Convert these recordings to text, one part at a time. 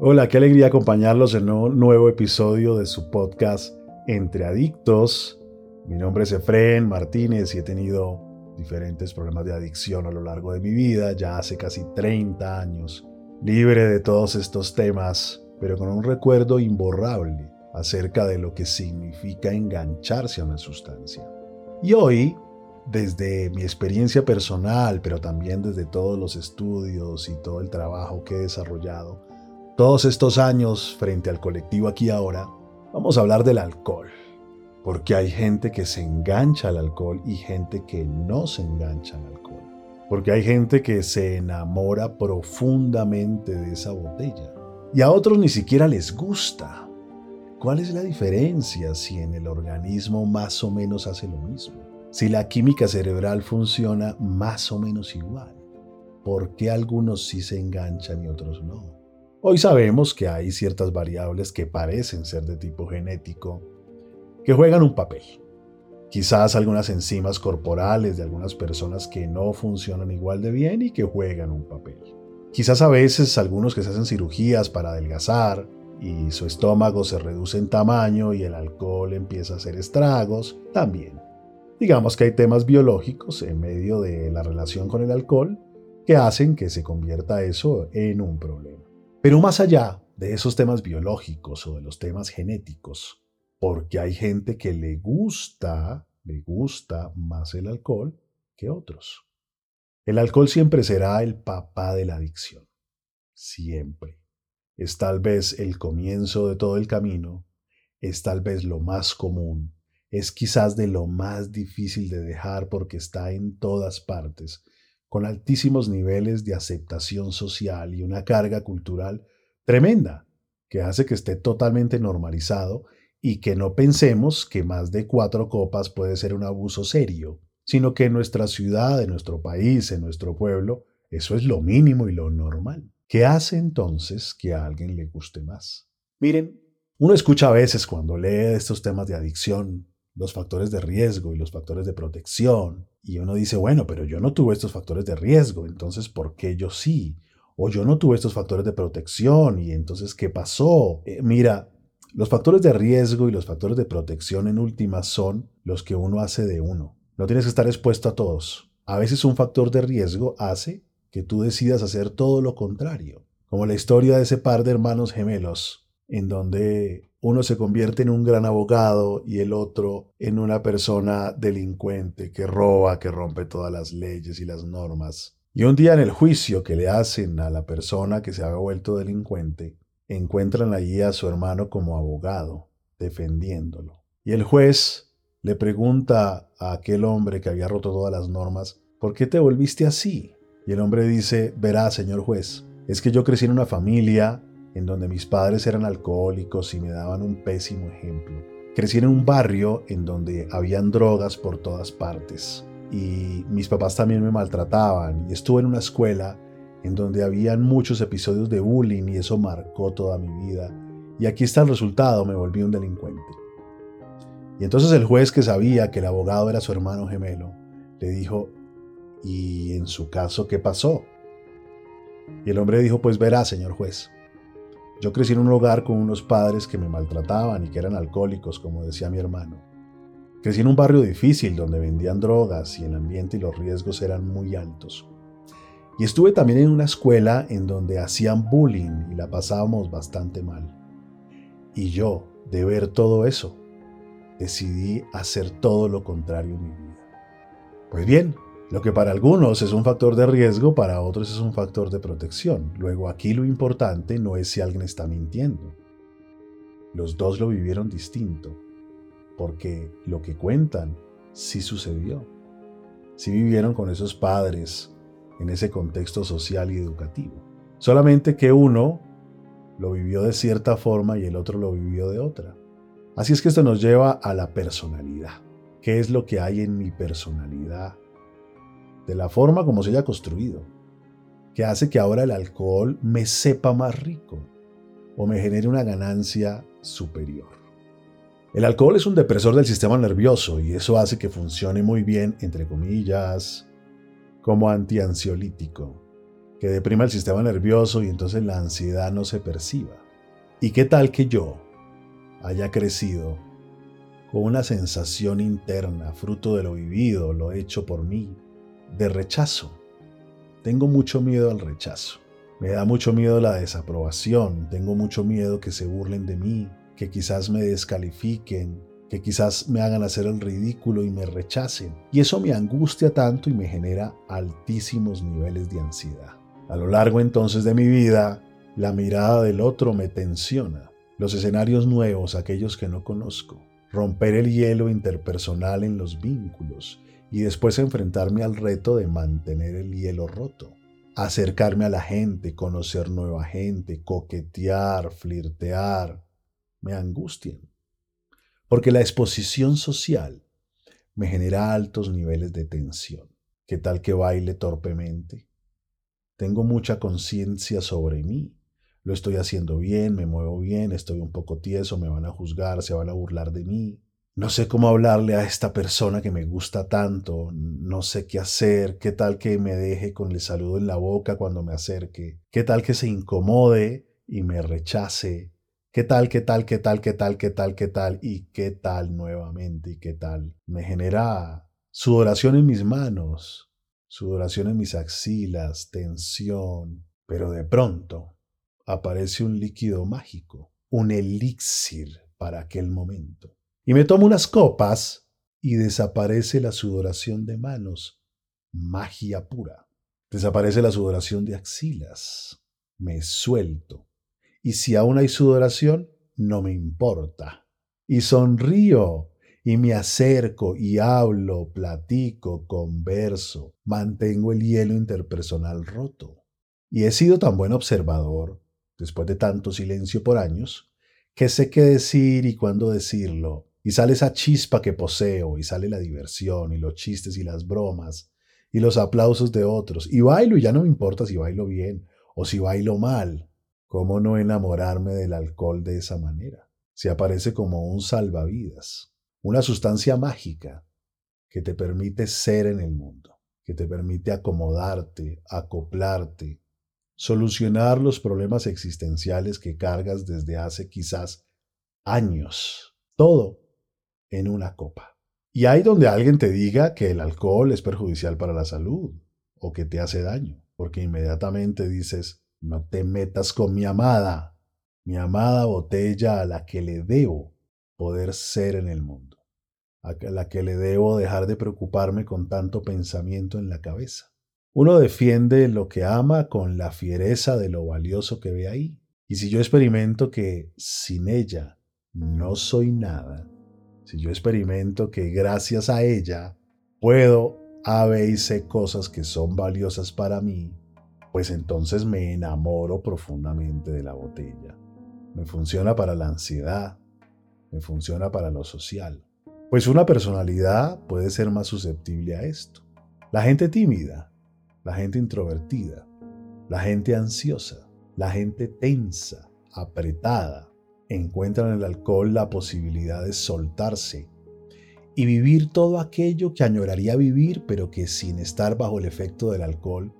Hola, qué alegría acompañarlos en un nuevo episodio de su podcast Entre Adictos. Mi nombre es Efren Martínez y he tenido diferentes problemas de adicción a lo largo de mi vida, ya hace casi 30 años, libre de todos estos temas, pero con un recuerdo imborrable acerca de lo que significa engancharse a una sustancia. Y hoy, desde mi experiencia personal, pero también desde todos los estudios y todo el trabajo que he desarrollado, todos estos años frente al colectivo aquí ahora, vamos a hablar del alcohol. Porque hay gente que se engancha al alcohol y gente que no se engancha al alcohol. Porque hay gente que se enamora profundamente de esa botella. Y a otros ni siquiera les gusta. ¿Cuál es la diferencia si en el organismo más o menos hace lo mismo? Si la química cerebral funciona más o menos igual. ¿Por qué algunos sí se enganchan y otros no? Hoy sabemos que hay ciertas variables que parecen ser de tipo genético que juegan un papel. Quizás algunas enzimas corporales de algunas personas que no funcionan igual de bien y que juegan un papel. Quizás a veces algunos que se hacen cirugías para adelgazar y su estómago se reduce en tamaño y el alcohol empieza a hacer estragos, también. Digamos que hay temas biológicos en medio de la relación con el alcohol que hacen que se convierta eso en un problema. Pero más allá de esos temas biológicos o de los temas genéticos, porque hay gente que le gusta, le gusta más el alcohol que otros. El alcohol siempre será el papá de la adicción. Siempre. Es tal vez el comienzo de todo el camino, es tal vez lo más común, es quizás de lo más difícil de dejar porque está en todas partes con altísimos niveles de aceptación social y una carga cultural tremenda, que hace que esté totalmente normalizado y que no pensemos que más de cuatro copas puede ser un abuso serio, sino que en nuestra ciudad, en nuestro país, en nuestro pueblo, eso es lo mínimo y lo normal. ¿Qué hace entonces que a alguien le guste más? Miren, uno escucha a veces cuando lee estos temas de adicción los factores de riesgo y los factores de protección. Y uno dice, bueno, pero yo no tuve estos factores de riesgo, entonces ¿por qué yo sí? O yo no tuve estos factores de protección y entonces ¿qué pasó? Eh, mira, los factores de riesgo y los factores de protección en última son los que uno hace de uno. No tienes que estar expuesto a todos. A veces un factor de riesgo hace que tú decidas hacer todo lo contrario, como la historia de ese par de hermanos gemelos, en donde uno se convierte en un gran abogado y el otro en una persona delincuente que roba, que rompe todas las leyes y las normas. Y un día en el juicio que le hacen a la persona que se había vuelto delincuente, encuentran allí a su hermano como abogado, defendiéndolo. Y el juez le pregunta a aquel hombre que había roto todas las normas, ¿por qué te volviste así? Y el hombre dice, verá, señor juez, es que yo crecí en una familia en donde mis padres eran alcohólicos y me daban un pésimo ejemplo. Crecí en un barrio en donde habían drogas por todas partes y mis papás también me maltrataban y estuve en una escuela en donde habían muchos episodios de bullying y eso marcó toda mi vida. Y aquí está el resultado, me volví un delincuente. Y entonces el juez que sabía que el abogado era su hermano gemelo, le dijo, ¿y en su caso qué pasó? Y el hombre dijo, pues verá, señor juez, yo crecí en un hogar con unos padres que me maltrataban y que eran alcohólicos, como decía mi hermano. Crecí en un barrio difícil donde vendían drogas y el ambiente y los riesgos eran muy altos. Y estuve también en una escuela en donde hacían bullying y la pasábamos bastante mal. Y yo, de ver todo eso, decidí hacer todo lo contrario en mi vida. Pues bien, lo que para algunos es un factor de riesgo, para otros es un factor de protección. Luego aquí lo importante no es si alguien está mintiendo. Los dos lo vivieron distinto, porque lo que cuentan sí sucedió. Sí vivieron con esos padres en ese contexto social y educativo. Solamente que uno lo vivió de cierta forma y el otro lo vivió de otra. Así es que esto nos lleva a la personalidad. ¿Qué es lo que hay en mi personalidad? De la forma como se haya construido. Que hace que ahora el alcohol me sepa más rico o me genere una ganancia superior. El alcohol es un depresor del sistema nervioso y eso hace que funcione muy bien, entre comillas, como antiansiolítico, que deprima el sistema nervioso y entonces la ansiedad no se perciba. ¿Y qué tal que yo haya crecido con una sensación interna, fruto de lo vivido, lo hecho por mí, de rechazo? Tengo mucho miedo al rechazo. Me da mucho miedo la desaprobación, tengo mucho miedo que se burlen de mí, que quizás me descalifiquen, que quizás me hagan hacer el ridículo y me rechacen. Y eso me angustia tanto y me genera altísimos niveles de ansiedad. A lo largo entonces de mi vida, la mirada del otro me tensiona. Los escenarios nuevos, aquellos que no conozco. Romper el hielo interpersonal en los vínculos y después enfrentarme al reto de mantener el hielo roto. Acercarme a la gente, conocer nueva gente, coquetear, flirtear, me angustian porque la exposición social me genera altos niveles de tensión. ¿Qué tal que baile torpemente? Tengo mucha conciencia sobre mí. Lo estoy haciendo bien, me muevo bien, estoy un poco tieso, me van a juzgar, se van a burlar de mí. No sé cómo hablarle a esta persona que me gusta tanto, no sé qué hacer, qué tal que me deje con el saludo en la boca cuando me acerque, qué tal que se incomode y me rechace, ¿Qué tal, qué tal, qué tal, qué tal, qué tal, qué tal? Y qué tal nuevamente, y qué tal. Me genera sudoración en mis manos, sudoración en mis axilas, tensión. Pero de pronto aparece un líquido mágico, un elixir para aquel momento. Y me tomo unas copas y desaparece la sudoración de manos, magia pura. Desaparece la sudoración de axilas. Me suelto y si aún hay sudoración, no me importa. Y sonrío y me acerco y hablo, platico, converso, mantengo el hielo interpersonal roto. Y he sido tan buen observador, después de tanto silencio por años, que sé qué decir y cuándo decirlo, y sale esa chispa que poseo, y sale la diversión, y los chistes y las bromas, y los aplausos de otros, y bailo y ya no me importa si bailo bien o si bailo mal, ¿Cómo no enamorarme del alcohol de esa manera? Se aparece como un salvavidas, una sustancia mágica que te permite ser en el mundo, que te permite acomodarte, acoplarte, solucionar los problemas existenciales que cargas desde hace quizás años. Todo en una copa. Y hay donde alguien te diga que el alcohol es perjudicial para la salud o que te hace daño, porque inmediatamente dices, no te metas con mi amada, mi amada botella a la que le debo poder ser en el mundo, a la que le debo dejar de preocuparme con tanto pensamiento en la cabeza. Uno defiende lo que ama con la fiereza de lo valioso que ve ahí. Y si yo experimento que sin ella no soy nada, si yo experimento que gracias a ella puedo a y cosas que son valiosas para mí, pues entonces me enamoro profundamente de la botella. Me funciona para la ansiedad, me funciona para lo social. Pues una personalidad puede ser más susceptible a esto. La gente tímida, la gente introvertida, la gente ansiosa, la gente tensa, apretada, encuentran en el alcohol la posibilidad de soltarse y vivir todo aquello que añoraría vivir, pero que sin estar bajo el efecto del alcohol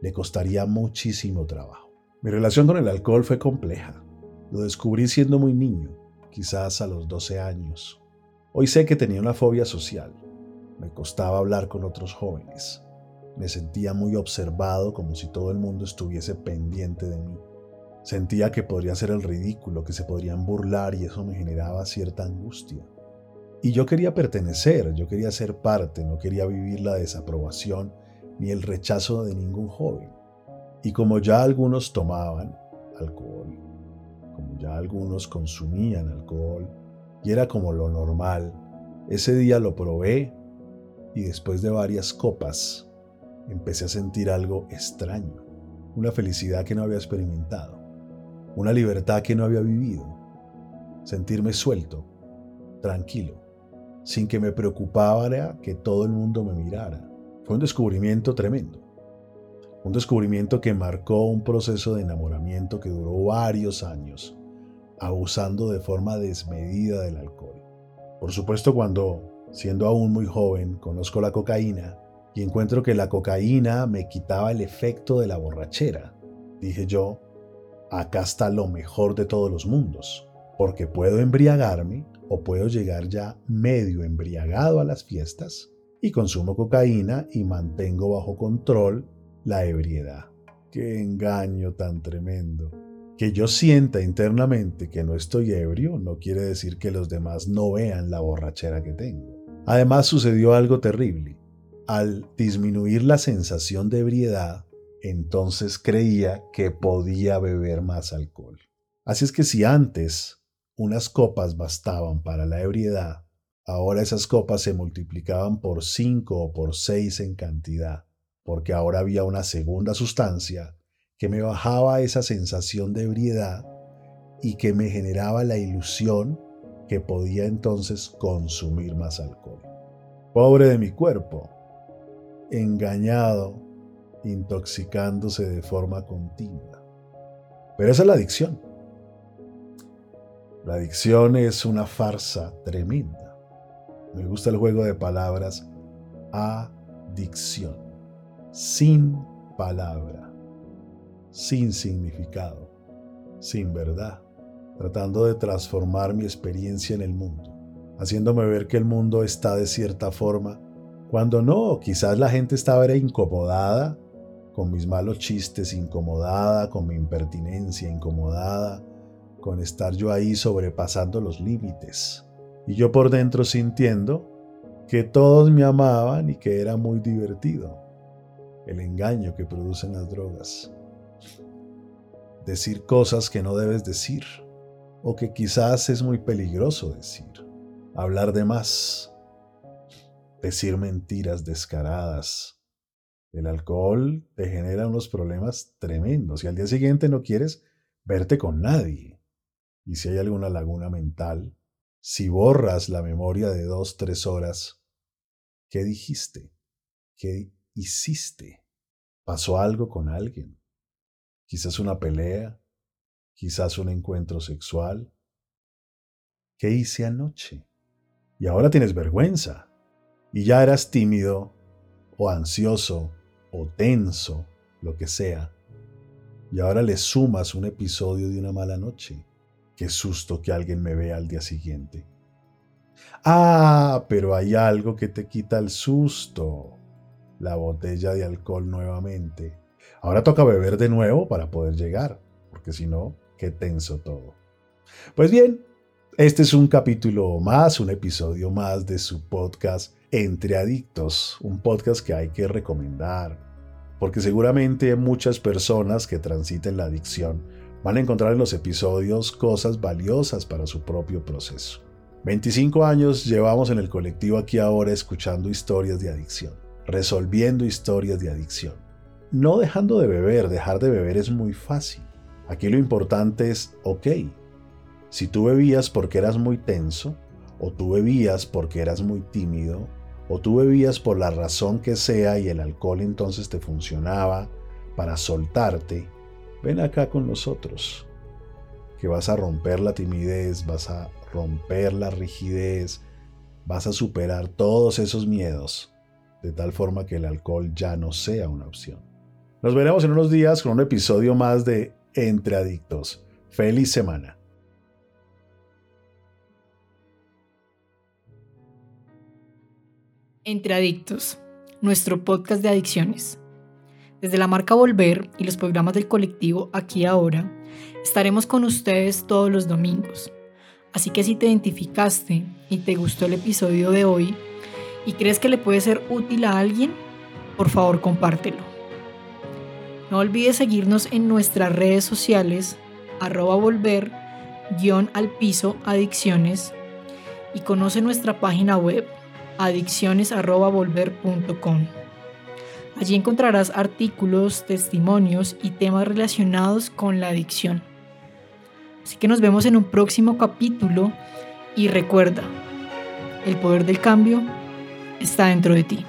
le costaría muchísimo trabajo. Mi relación con el alcohol fue compleja. Lo descubrí siendo muy niño, quizás a los 12 años. Hoy sé que tenía una fobia social. Me costaba hablar con otros jóvenes. Me sentía muy observado como si todo el mundo estuviese pendiente de mí. Sentía que podría ser el ridículo, que se podrían burlar y eso me generaba cierta angustia. Y yo quería pertenecer, yo quería ser parte, no quería vivir la desaprobación ni el rechazo de ningún joven. Y como ya algunos tomaban alcohol, como ya algunos consumían alcohol, y era como lo normal, ese día lo probé y después de varias copas empecé a sentir algo extraño, una felicidad que no había experimentado, una libertad que no había vivido, sentirme suelto, tranquilo, sin que me preocupara que todo el mundo me mirara. Fue un descubrimiento tremendo. Un descubrimiento que marcó un proceso de enamoramiento que duró varios años, abusando de forma desmedida del alcohol. Por supuesto, cuando, siendo aún muy joven, conozco la cocaína y encuentro que la cocaína me quitaba el efecto de la borrachera, dije yo, acá está lo mejor de todos los mundos, porque puedo embriagarme o puedo llegar ya medio embriagado a las fiestas y consumo cocaína y mantengo bajo control la ebriedad. Qué engaño tan tremendo. Que yo sienta internamente que no estoy ebrio no quiere decir que los demás no vean la borrachera que tengo. Además sucedió algo terrible. Al disminuir la sensación de ebriedad, entonces creía que podía beber más alcohol. Así es que si antes unas copas bastaban para la ebriedad, ahora esas copas se multiplicaban por cinco o por seis en cantidad, porque ahora había una segunda sustancia que me bajaba esa sensación de ebriedad y que me generaba la ilusión que podía entonces consumir más alcohol. Pobre de mi cuerpo, engañado, intoxicándose de forma continua. Pero esa es la adicción. La adicción es una farsa tremenda. Me gusta el juego de palabras adicción. Sin palabra, sin significado, sin verdad, tratando de transformar mi experiencia en el mundo, haciéndome ver que el mundo está de cierta forma, cuando no, quizás la gente estaba incomodada con mis malos chistes, incomodada con mi impertinencia, incomodada con estar yo ahí sobrepasando los límites. Y yo por dentro sintiendo que todos me amaban y que era muy divertido. El engaño que producen las drogas. Decir cosas que no debes decir o que quizás es muy peligroso decir. Hablar de más. Decir mentiras descaradas. El alcohol te genera unos problemas tremendos y al día siguiente no quieres verte con nadie. Y si hay alguna laguna mental, si borras la memoria de dos, tres horas, ¿qué dijiste? ¿Qué hiciste? ¿Pasó algo con alguien? Quizás una pelea, quizás un encuentro sexual. ¿Qué hice anoche? Y ahora tienes vergüenza. Y ya eras tímido, o ansioso, o tenso, lo que sea. Y ahora le sumas un episodio de una mala noche. Qué susto que alguien me vea al día siguiente. Ah, pero hay algo que te quita el susto. La botella de alcohol nuevamente. Ahora toca beber de nuevo para poder llegar, porque si no, qué tenso todo. Pues bien, este es un capítulo más, un episodio más de su podcast Entre Adictos, un podcast que hay que recomendar, porque seguramente muchas personas que transiten la adicción van a encontrar en los episodios cosas valiosas para su propio proceso. 25 años llevamos en el colectivo aquí ahora escuchando historias de adicción, resolviendo historias de adicción. No dejando de beber, dejar de beber es muy fácil. Aquí lo importante es, ok, si tú bebías porque eras muy tenso, o tú bebías porque eras muy tímido, o tú bebías por la razón que sea y el alcohol entonces te funcionaba para soltarte, ven acá con nosotros, que vas a romper la timidez, vas a romper la rigidez, vas a superar todos esos miedos, de tal forma que el alcohol ya no sea una opción. Nos veremos en unos días con un episodio más de Entre Adictos. Feliz semana. Entre Adictos, nuestro podcast de adicciones Desde la marca Volver y los programas del colectivo Aquí Ahora, estaremos con ustedes todos los domingos. Así que si te identificaste y te gustó el episodio de hoy y crees que le puede ser útil a alguien, por favor compártelo. No olvides seguirnos en nuestras redes sociales, arroba volver, guion al piso, adicciones, y conoce nuestra página web, adicciones.volver.com. Allí encontrarás artículos, testimonios y temas relacionados con la adicción. Así que nos vemos en un próximo capítulo y recuerda, el poder del cambio está dentro de ti.